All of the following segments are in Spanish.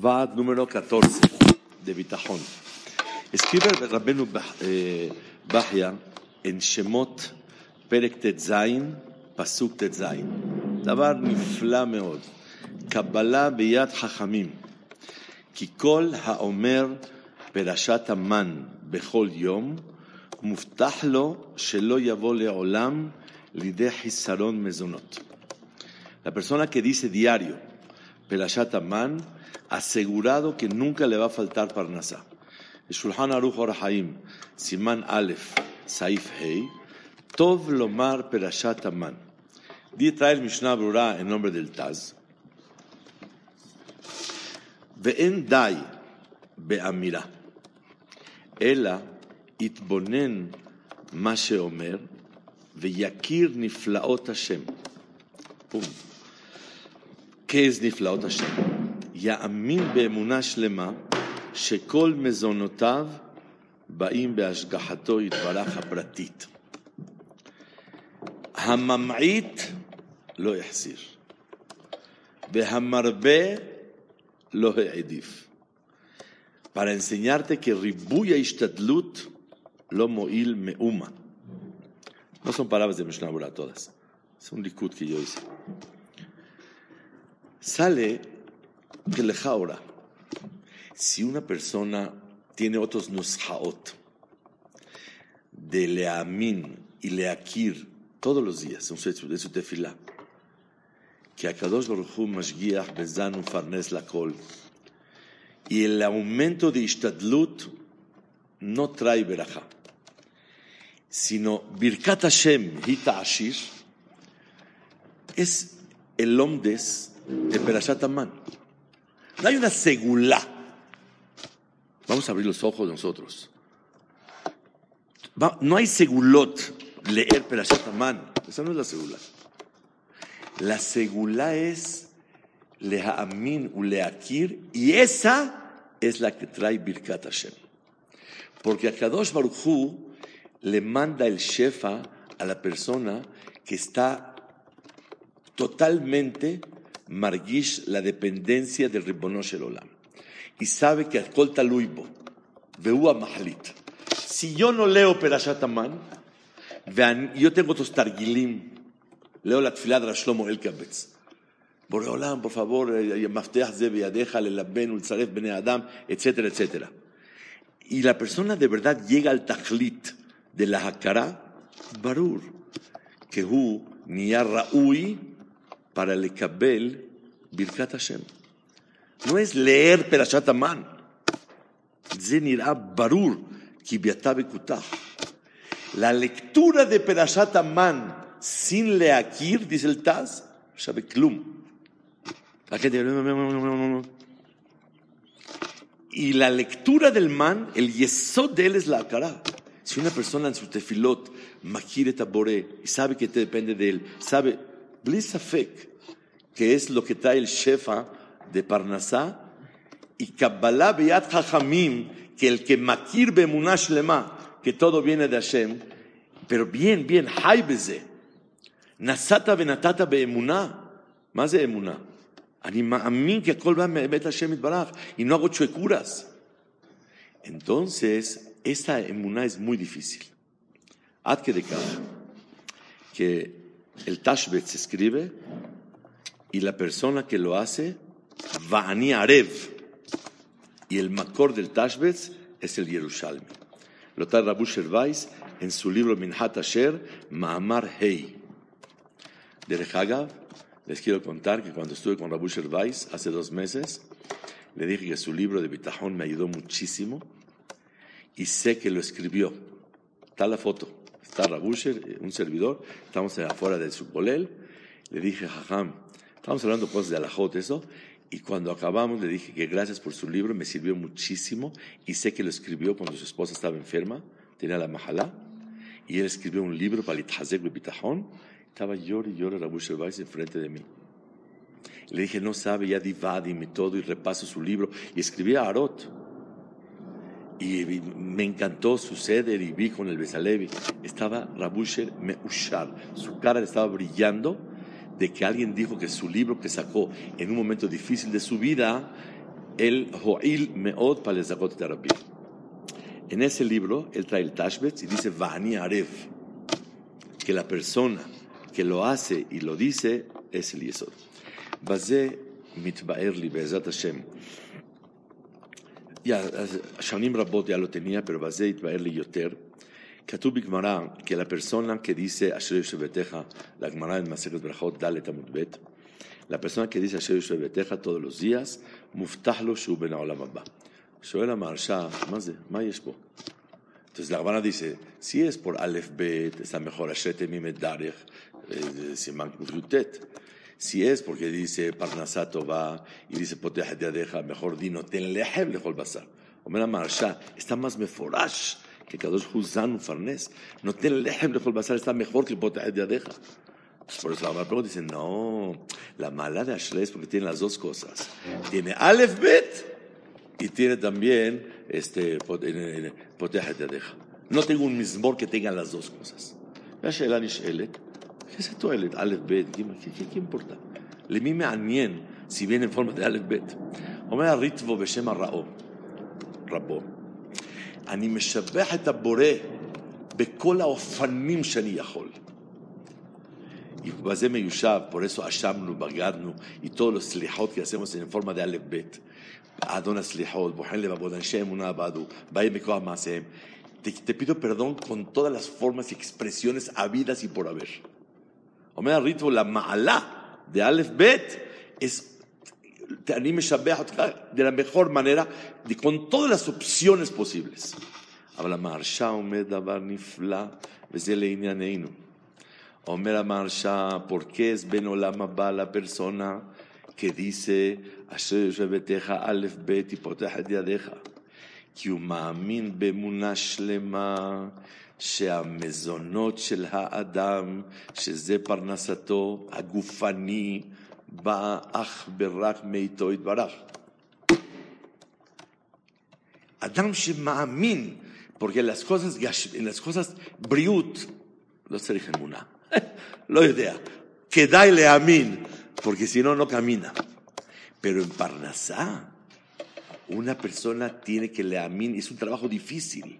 ועד número 14 de ביטחון. Escribe רבנו בחיה en שמות פרק ט"ז, פסוק ט"ז. דבר נפלא מאוד. קבלה ביד חכמים. כי כל האומר פרשת המן בכל יום, מובטח לו שלא יבוא לעולם לידי חיסרון מזונות. La persona que dice diario, Perashat Aman, asegurado que nunca le va a faltar Parnasá. Shulchan Aruch Orahaim, Siman Aleph, Saif Hei, Tov Lomar Perashat Aman. Di trae el Mishnah Brura en nombre del Taz. ואין די באמירה, אלא יתבונן מה שאומר ויכיר נפלאות השם. פום. ¿Qué es נפלאות השם? יאמין באמונה שלמה שכל מזונותיו באים בהשגחתו יתברך הפרטית. הממעיט לא יחסיר, והמרבה לא העדיף. Para enseñarte que ribuya ishtadlut lo moil meuma. No son palabras de Mishnah Berurah todas. Es un likud que yo hice. Sale que lejaura. Si una persona tiene otros nushaot de leamin y leakir todos los días en su, en su tefilá, que Akadosh Baruch Hu Mashgiach Bezanu Farnes Lakol, y el aumento de Ishtadlut no trae verajá, sino Birkat Hashem Hita Ashir es el omdes de Perashat Aman. No hay una segulá. Vamos a abrir los ojos nosotros. No hay segulot leer Perashat. Esa no es la segulá. La segulá es lehamin u leakir y esa es la que trae Birkat Hashem. Porque a Kadosh Baruch Hu le manda el shefa a la persona que está totalmente Margish la dependencia del Ribonosh Olam. Y sabe que ascolta Luibo, Veu Mahlit. Si yo no leo Perashat Aman, yo tengo otros Targilim, leo la tefilá Shlomo Elkabetz. Boreolam, por favor, eh, eh, Mafteach Zebeadeja, Lelaben, Ulzaref, Bene Adam, etcétera, etcétera. Y la persona de verdad llega al tajlit de la Hakara, Barur, que hu, Niyar Raui, para el Kabel Birkat Hashem. No es leer Perashat Aman. Barur La lectura de Perashat Aman sin leakir, dice el Taz, Shabeklum. Y la lectura del man, el yesod de él es la cara. Si una persona en su tefilot maquire tabore y sabe que te depende de él, sabe, blisafek, que es lo que trae el shefa de Parnasá, y Kabbalah beyat hachamim, que el que makir bemunash lema, que todo viene de Hashem, pero bien, bien, hay beze. נסעת ונתת באמונה. מה זה אמונה? אני מאמין כי הכל בא מבית השם יתברך, y no hago chuecuras. Entonces, esta emuná es muy difícil. Ad que de cada, que el Tashbet se escribe y la persona que lo hace, Va'ani Arev, y el Makor del Tashbet es el Yerushalmi. Lo trae Rabu Shervais en su libro Minhat Asher, Ma'amar Hei. De Rehagav, les quiero contar que cuando estuve con Rabu Shervais hace dos meses, le dije que su libro de Bitajón me ayudó muchísimo y sé que lo escribió. Está la foto. Está Rabusher, un servidor, estamos afuera de su polel. Le dije, Jajam, estamos hablando cosas de alajot, eso, Y cuando acabamos le dije que gracias por su libro, me sirvió muchísimo y sé que lo escribió cuando su esposa estaba enferma, tenía la majalá, y él escribió un libro para Itazek Bitajón, estaba llorando y llorando Rabu Shervais enfrente de mí. Le dije, no sabe, ya divadim todo, y repaso su libro, y escribía a Arot. Y me encantó su seder y vi con el Besalevi. Estaba Rabusher Meushar, su cara estaba brillando de que alguien dijo que su libro que sacó en un momento difícil de su vida, el Ho'il Meod Palezakot Rabbi. En ese libro, él trae el Tashbetz y dice Vani Arev, que la persona que lo hace y lo dice es el Yesod. Bazé mitbaer li Hashem Ya, Shanim Rabot ya lo tenía, pero Bazé mitbaer li yoter. כתוב בגמרא que la persona que dice אשר יושבתך, la Gemara en Masechet Brachot ד' עמוד ב', la persona que dice אשר יושבתך todos los días, מובטח לו שהוא בן העולם הבא. שואל המהרש"א, מה זה? מה יש פה? Entonces la Gemara dice, si es por Aleph Bet, está mejor Ashet Mimet Darech, Siman Yutet. Si es porque dice Parnasat va y dice Poteh Yadeja, mejor di no ten lehem lechol basar. Omer Marsha, está más meforash que Kadosh Huzan Farnes. No ten lehem lechol basar está mejor que Poteh Yadeja. Por eso la pregunta dice, no, la mala de Ashley es porque tiene las dos cosas. Tiene Aleph Bet y tiene también este, Poteh Yadeja. No tengo un mismor que tenga las dos cosas. והשאלה נשאלת, איזה תועלת? א', ב', ג', ¿qué importa? למי מעניין si viene en forma de א', ב'? אומר הריטבו בשם הראו, רבו, אני משבח את הבורא בכל האופנים שאני יכול. Y base miushav, por eso ashamnu, bagadnu, y todos los slihot que hacemos en forma de aleph bet. Adon slihot, bohen levavod, anshe emunah abadu, baye mikoah maasehem. Te, te pido perdón con todas las formas y expresiones habidas y por haber. Omer ritmo, la ma'ala de aleph bet es anime de la mejor manera, de, con todas las opciones posibles. Habla marsha omed davar nifla, veze לענייננו. אומר המהרש"א, ¿por qué es ben olam הבא la persona que dice, אשר יושב ביתך א' ב' תפותח את ידיך? כי הוא מאמין באמונה שלמה שהמזונות של האדם, שזה פרנסתו הגופני, באה אך ורק מאיתו יתברך. אדם שמאמין, porque las cosas, en las cosas בריאות, לא צריך אמונה. לא יודע. כדאי להאמין, porque si no, no camina. Pero en Parnasá, una persona tiene que leamin, es un trabajo difícil,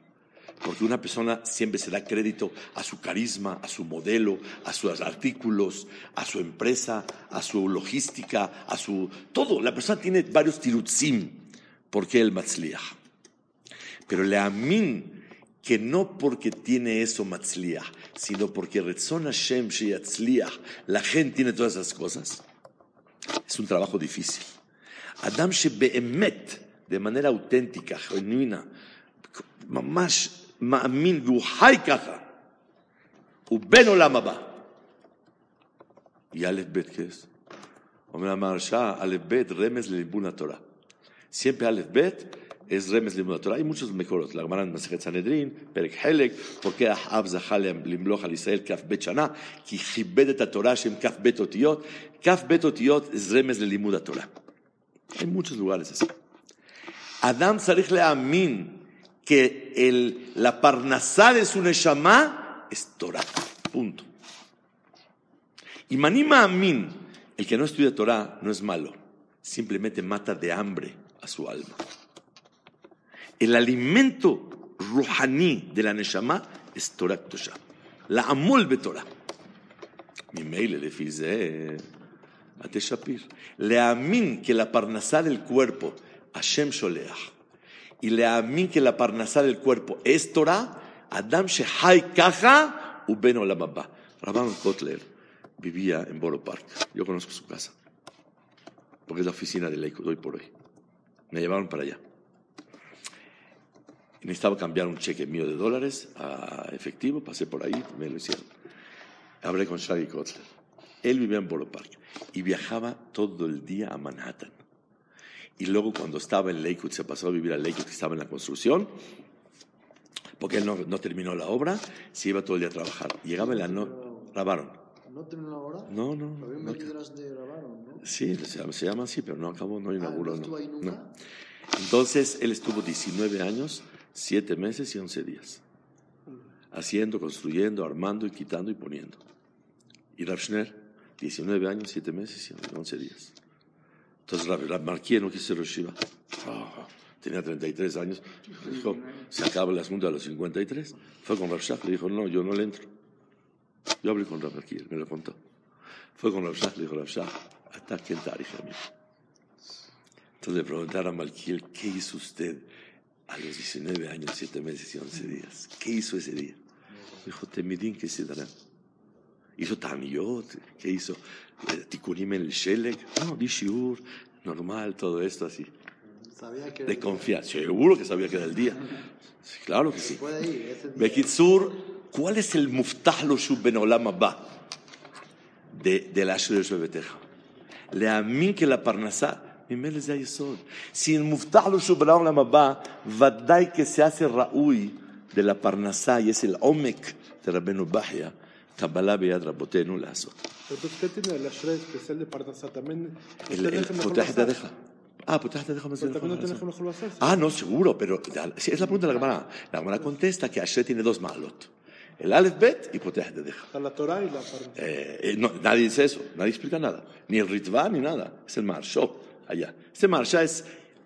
porque una persona siempre se da crédito a su carisma, a su modelo, a sus artículos, a su empresa, a su logística, a su todo. La persona tiene varios tirutzim, porque el matzliach. Pero le amin que no porque tiene eso matzliach, sino porque Retzon Hashem Sheyatzliach, la gente tiene todas esas cosas. Es un trabajo difícil. Adam Shebeemet, de manera auténtica, genuina, mamash מאמין והוא חי ככה, הוא בן עולם הבא. Aleph Bet, ¿qué es? אומר המהרש"א, א' ב' רמז לליבון התורה. Siempre Aleph Bet es remes לימוד התורה. Hay muchos Gemara en Masejet Sanedrin, פרק חלק, porque אחאב זכה למלוך על ישראל כ"ב שנה, כי כיבד את התורה שהם כ"ב אותיות. כ"ב אותיות זה רמז ללימוד התורה. Hay muchos lugares así. Adam צריך להאמין que el, la parnasá de su neshama es Torah. Punto. Y manima amin, el que no estudia Torah no es malo, simplemente mata de hambre a su alma. El alimento ruhaní de la neshama es Torah Tosha. La amol Torah. Mi mail le fize a Teshapir. Le amin que la parnasá del cuerpo, Hashem Sholeach, y le amin que la parnasá del cuerpo es Torah, Adam Shehai Kaja Uben Olam Abba. Rabban Kotler vivía en Borough Park. Yo conozco su casa, porque es la oficina de Leico, hoy por hoy. Me llevaron para allá. Necesitaba cambiar un cheque mío de dólares a efectivo, pasé por ahí, me lo hicieron. Hablé con Shaggy Kotler. Él vivía en Borough Park y viajaba todo el día a Manhattan. Y luego cuando estaba en Lakewood, se pasó a vivir a Lakewood, que estaba en la construcción, porque él no, no terminó la obra, se iba todo el día a trabajar. Llegaba en la noche, grabaron. ¿No terminó la obra? No, no, no. de grabaron, ¿no? Sí, se llama, se llama así, pero no acabó, no inauguró. ¿no estuvo ahí no. nunca? No. Entonces, él estuvo 19 años, 7 meses y 11 días. Haciendo, construyendo, armando y quitando y poniendo. Y Rav Schneur, 19 años, 7 meses y 11 días. Entonces, Rav, Rav Marquía no Rosh Yeshiva. Ah, tenía 33 años. Dijo, se acaba el asunto a los 53. Fue con Rav Shach, le dijo, no, yo no le entro. Yo hablé con Marquía, me lo contó. Fue con Rav Shach, le dijo, hasta quién te hija mía. Entonces le preguntaron a Malkiel, ¿qué hizo usted a los 19 años, 7 meses y 11 días? ¿Qué hizo ese día? Dijo, Temidín que se dará Hizo Taniyot, ¿qué hizo? Eh, Tikunim en el Shelek. No, di Shiur, normal, todo esto así. Sabía que De confiar. Seguro que sabía que era el día. Sí, claro que sí. puede ir. Ese día. Bekitsur, ¿cuál es el muftah lo shub ben olam haba de, de la Asher Beteja? להאמין que la parnasá, ממילא זה היסוד. Si מובטח לו שהוא בעולם הבא, ודאי que se hace ראוי de la parnasá, y es el עומק de רבנו בחיה, קבלה ביד רבותינו לעשות. Entonces usted tiene la shred especial de Parnasá también. El, ¿Usted el, deja mejor פותח את basar? ידיך. Ah, פותח את ידיך. Pero también no tiene mejor basar. Ah, no, seguro, pero ya, sí, es la pregunta de la Gemara. La Gemara contesta que Asher tiene dos malot. El Aleph Bet y Poteh de Deja. Está la Torah y la Parnasá. Eh, eh, no, nadie dice eso, nadie explica nada. Ni el Ritva ni nada. Es el Marshó, allá. Este Marsha es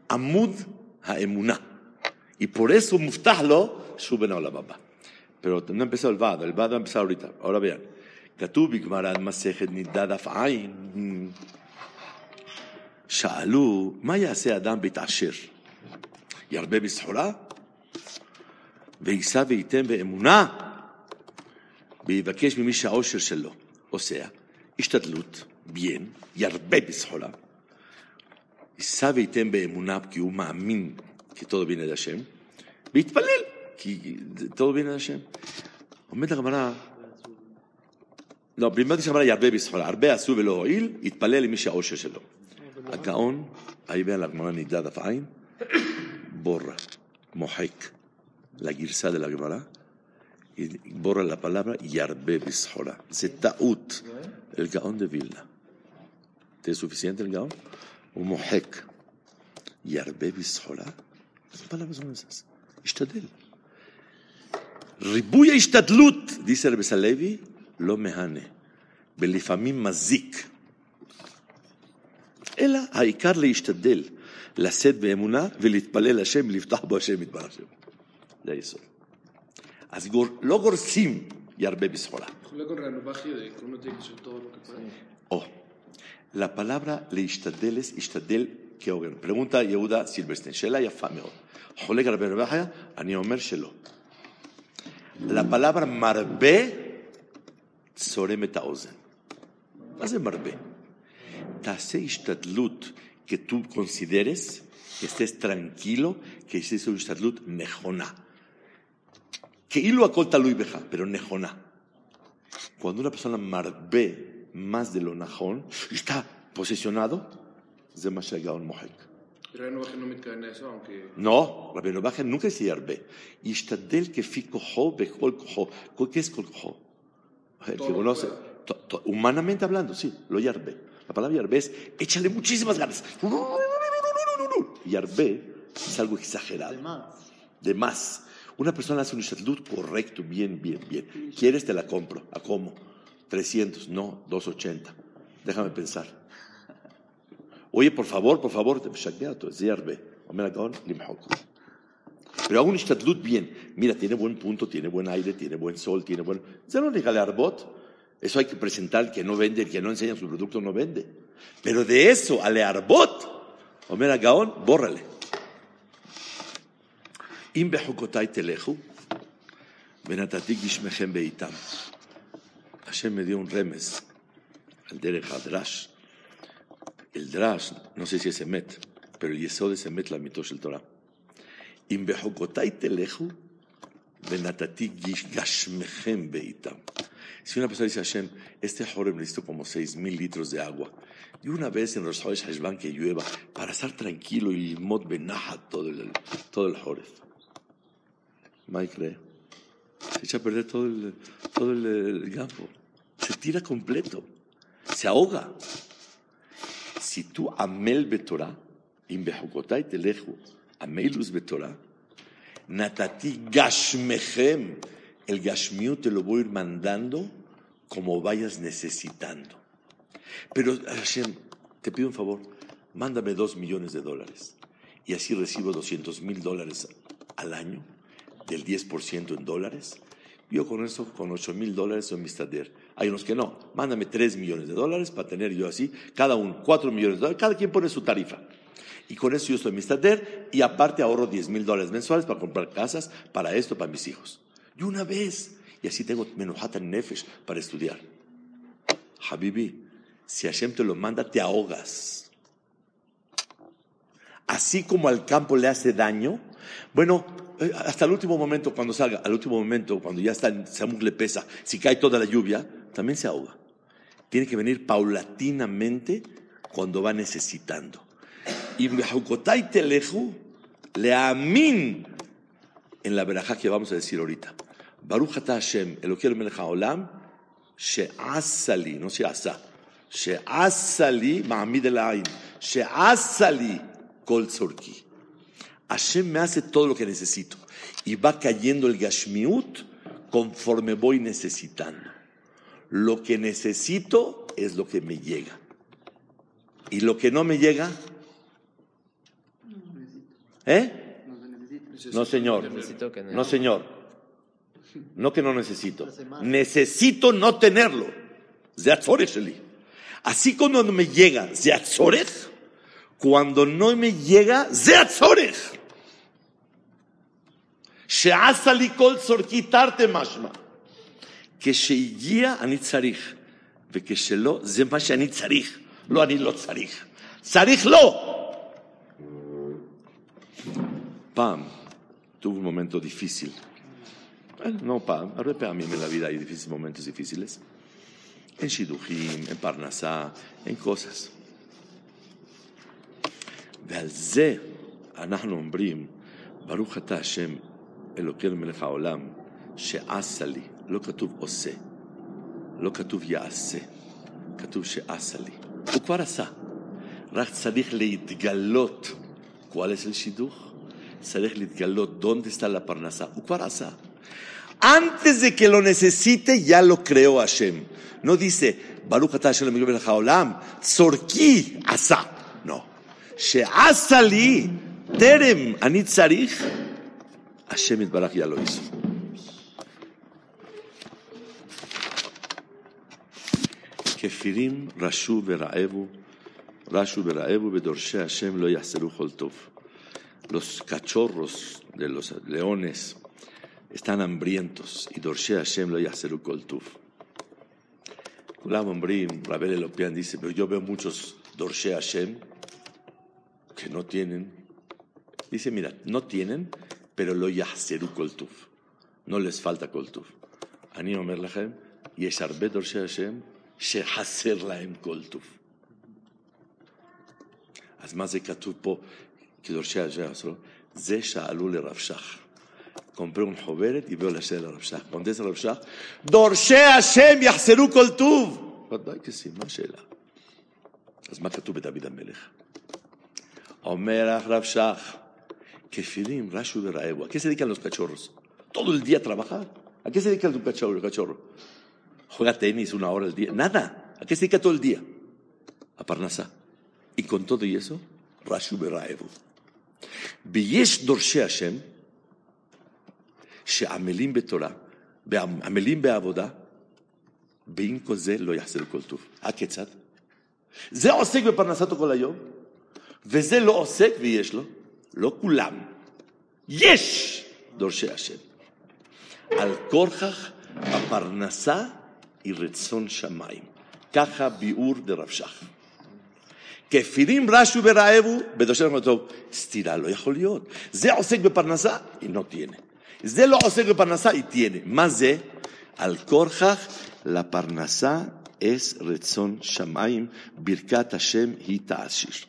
Amud Haemuná. Y por eso Muftahlo suben a la baba. Pero no ha empezado el Vado, el Vado ha empezado ahorita. Ahora vean. כתוב בגמרא מסכת נידד אף עין, שאלו, מה יעשה אדם בהתעשר? ירבה בסחורה? ויישא וייתן באמונה? ויבקש ממי שהעושר שלו עושה, השתדלות, bien, ירבה בסחורה, יישא וייתן באמונה כי הוא מאמין viene de השם, ויתפלל כי טוב מן השם. עומד הרמנה, לא, בלמדתי שהרבנה ירבה בסחורה, הרבה עשו ולא הועיל, התפלל למי שהעושר שלו. הגאון, היה עליו גמרא נידה דף עין, בורה, מוחק לגרסה של הגמרא, בורה לפלברה, ירבה בסחורה. זה טעות. אל גאון דה וילנה. זה סופיסיינט אל גאון? הוא מוחק. ירבה בסחורה? השתדל. ריבוי ההשתדלות, dice רבי סלוי, לא מהנה. ולפעמים מזיק. אלא העיקר להשתדל, לשאת באמונה ולהתפלל השם, לפתוח בו השם יתברך שם. זה היסוד. אז גור, לא גורסים ירבה בסחורה. Oh, la palabra להשתדל es השתדל כהוגן. pregunta יהודה סילברסטיין, שאלה יפה מאוד. חולק על רבי רבי? אני אומר שלא. La palabra marbe, soremetausen. Más de marbe. Tase ishtadlut, que tú consideres, que estés tranquilo, que estés ishtadlut nejona. Que hilo acolta beja, pero nejona. Cuando una persona marbe más de lo najón, está posesionado, es de Mashagaon Mohek. Renovaje no me cae en eso, aunque. No, רבנו בכר nunca dice ירבה. ישתדל כפי כוחו בכל כוחו. ¿Qué es כל כוחו? El que Todo conoce, puede. to- to- humanamente hablando, sí, lo yarbe. La palabra yarbe es échale muchísimas ganas. Yarbe es algo exagerado. Además, de más. Una persona hace un shtadlut correcto, bien, bien, bien. ¿Quieres? Te la compro. ¿A cómo? 300, no, 280. Déjame pensar. Oye, por favor, por favor, te sierve. Pero aún Ishtadlut bien. Mira, tiene buen punto, tiene buen aire, tiene buen sol, tiene buen. Eso hay que presentar el que no vende, el que no enseña su producto no vende. Pero de eso, alearbot, Omer Gaón, bórrale. Im teleju, venatatik bishmechem beitam. Hashem me dio un remes al Derech el Drash, no sé si es Emet, pero el Yesod es Emet, la mitos el Torah. Si una persona dice a Hashem, este Jorem necesito como seis mil litros de agua, y una vez en Rosh Hashanah que llueva, para estar tranquilo y limot benaja todo el, todo el Joref. Mike cree. Se echa a perder todo el, todo el, el campo. Se tira completo. Se ahoga. Si tú amel betorah, im behukotai telechu, amelus betorah, natati gashmechem, el gashmiut te lo voy a ir mandando como vayas necesitando. Pero Hashem, te pido un favor, mándame dos millones de dólares y así recibo 200 mil dólares al año, del 10% en dólares. Yo con eso, con 8 mil dólares soy mistader. Hay unos que no, mándame 3 millones de dólares para tener yo así, cada uno 4 millones de dólares, cada quien pone su tarifa. Y con eso yo estoy mistader y aparte ahorro 10 mil dólares mensuales para comprar casas, para esto, para mis hijos. Y una vez, y así tengo menuhatan nefesh para estudiar. Habibi, si Hashem te lo manda, te ahogas. Así como al campo le hace daño, bueno, eh, hasta el último momento, cuando salga, al último momento, cuando ya está en Samuk le pesa, si cae toda la lluvia, también se ahoga. Tiene que venir paulatinamente cuando va necesitando. Y Bejukotai Teleju, le amin en la verajá que vamos a decir ahorita. Baruch ata Hashem, Eloquero Melech Haolam, she'asali, no she'asa, she'asali ma'amid el ain, she'asali kol tzorki. Hashem me hace todo lo que necesito y va cayendo el gashmiut conforme voy necesitando. Lo que necesito es lo que me llega. Y lo que no me llega, ¿eh? No, señor. No, señor. No que no necesito. Necesito no tenerlo. Así cuando me llega, cuando no me llega, Sheazali kol sorquitarte mashma. כשהגיע אני צריך, וכשלא, זה מה שאני צריך. לא, אני לא צריך. צריך לא! פעם, momento difícil. Bueno, no פעם, הרבה פעמים vida hay difíciles, momentos difíciles. En שידוכים, en פרנסה, en cosas. ועל זה אנחנו אומרים, ברוך אתה השם אלוקינו מלך העולם, שעשה לי, לא כתוב עושה, לא כתוב יעשה, כתוב שעשה לי. הוא כבר עשה, רק צריך להתגלות. ¿Cuál es el שידוך? צריך להתגלות está la parnasá. הוא כבר עשה. Antes de que lo necesite, ya lo creó Hashem. No dice, Baruch atah Hashem מלך העולם, צורכי עשה. No. שעשה לי, טרם אני צריך, Hashem Itbaraj ya lo hizo. כפירים רשו ורעבו, רשו ורעבו בדורשי השם לא יחסרו כל טוב. Los cachorros de los leones están hambrientos y דורשי השם לא יחסרו כל טוב. כולם אומרים, רבי אלופיאן dice, pero yo veo muchos דורשי השם que no tienen. Dice, mira, no tienen, pero lo yahseru kol tuf. No les falta kol tuf. אני אומר לכם, יש הרבה דורשי השם שחסר להם כל טוב. אז מה זה כתוב פה כדורשי השם? זה שאלו לרב שך. compré חוברת, הביאו לשאלה לרב שך. קונדס לרב שך, דורשי השם יחסרו כל טוב. ודאי כסי, מה השאלה? אז מה כתוב בדוד המלך? אומר הרב שך, Kefirim, Rashu de Raevo. ¿A qué se dedican los cachorros? Todo el día a. Juega tenis una hora al día. Nada. ¿A qué se dedica todo el día? A Parnasá. Y con todo y eso, Rashu de Raevo. ויש דורשי השם שעמלים בתורה, עמלים בעבודה, ועם כל זה לא יחסר כל טוב. הכיצד? זה עוסק בפרנסתו כל היום, וזה לא עוסק ויש לו. לא כולם, יש דורשי השם. על כורכך הפרנסה היא רצון שמיים. ככה ביאור דרב שך. כפירים רשו ורעבו, בדורשי השם טוב, סתירה לא יכול להיות. זה עוסק בפרנסה, היא לא תהיינה. זה לא עוסק בפרנסה, היא תהיינה. מה זה? על כורכך La parnasá es Retzon Shamaim, Birkat Hashem Hitashir.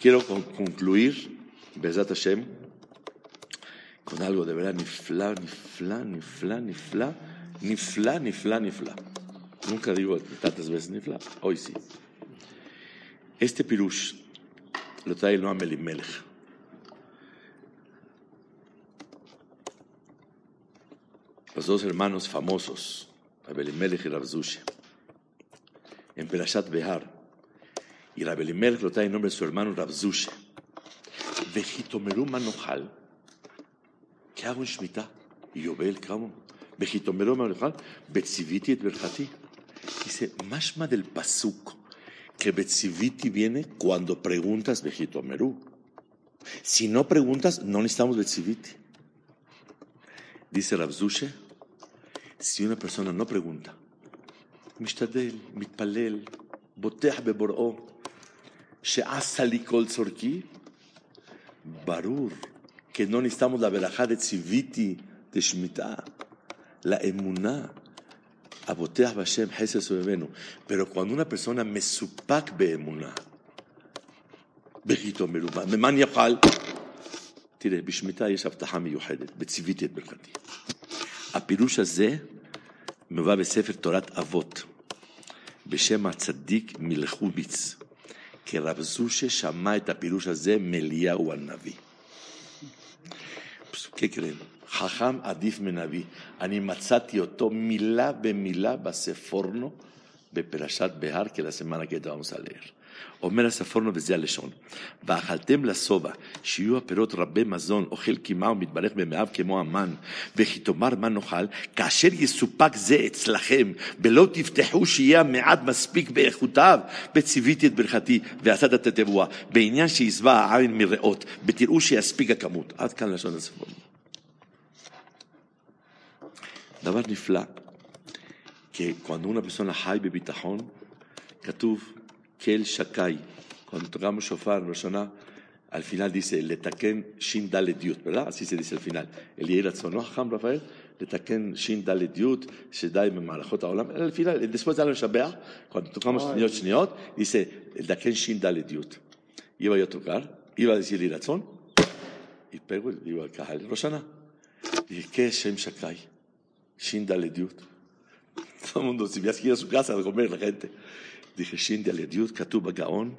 Quiero con- concluir, Bezat Hashem, con algo de verdad, ni fla, ni fla, ni fla, ni fla, ni fla, ni fla, ni fla. Nunca digo tantas veces ni fla, hoy sí. Este pirush lo trae el Noam Elimelech. Los dos hermanos famosos, Abelimelech y Rabzushe, en Perashat Behar. Y Rabelimelech lo trae en nombre de su hermano Rabzushe. Vejitomeru manojal. ¿Qué hago en Shemitah? Y yo veo el cabo. Betziviti et Berjati. Dice, mashma del pasuk, que Betziviti viene cuando preguntas Bejitomerú. Si no preguntas, no necesitamos Betziviti. Dice Rabzushe, si una persona no pregunta, Mishtadel, Mitpalel, Boteah Beboró, Sheasali Kol Sorki, Barur, que no necesitamos la verajá de Tziviti de Shemitah. La emuná, aboteach Hashem, Hesed Sobebenu. Pero cuando una persona me supak beemuná, בחיתו מרובה, ממה אני אוכל? תראה, בשמיטה יש הבטחה מיוחדת, בציוויתי את ברכתי. הפירוש הזה מובא בספר תורת אבות, בשם הצדיק מלכוביץ, כי רב זושה שמע את הפירוש הזה מאליהו הנביא. ¿Qué creen? חכם עדיף מנביא. אני מצאתי אותו מילה במילה בספורנו בפרשת בהר, כי לסמנה que vamos a leer. אומר הספורנו וזה הלשון. ואכלתם לשובע, שיהיו הפירות רבי מזון, אוכל קימה ומתברך במאיו כמו המן, וכי תאמר מה נאכל, כאשר יסופק זה אצלכם, ולא תפתחו שיהיה המעט מספיק באיכותיו, וציוויתי את ברכתי, ועשת את התבואה, בעניין שישבע העין מרעות, ותראו שיספיק הכמות. עד כאן לשון הספורנו. דבר נפלא, que cuando una persona חי בביטחון, כתוב כל שקי. Cuando tocamos shofar, Roshana, al final dice, לתקן דלת י', ¿verdad? Así se dice al final. El יהי רצון, ¿no, חכם רפאל? לתקן דלת י', שדי במהלכות העולם. Al final, después de לשבח, cuando tocamos שניות שניות, dice, לתקן דלת י'. Iba yo a tocar, iba a decir רצון, y pego y digo al cajal, Roshana. Dije, ¿qué es Shem Shakai? Shindale Diut. Todo el mundo, si me has ido a su casa a comer la gente. Dije, Shindale Diut, Katub Gaon,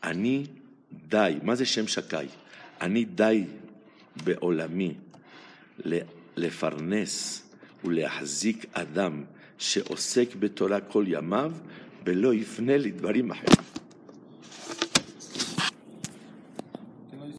Ani Dai, más de Shem Shakai, Ani Dai Beolami, Lefarnes, ולהחזיק אדם שעוסק בתורה כל ימיו ולא יפנה Dvarim Ahem.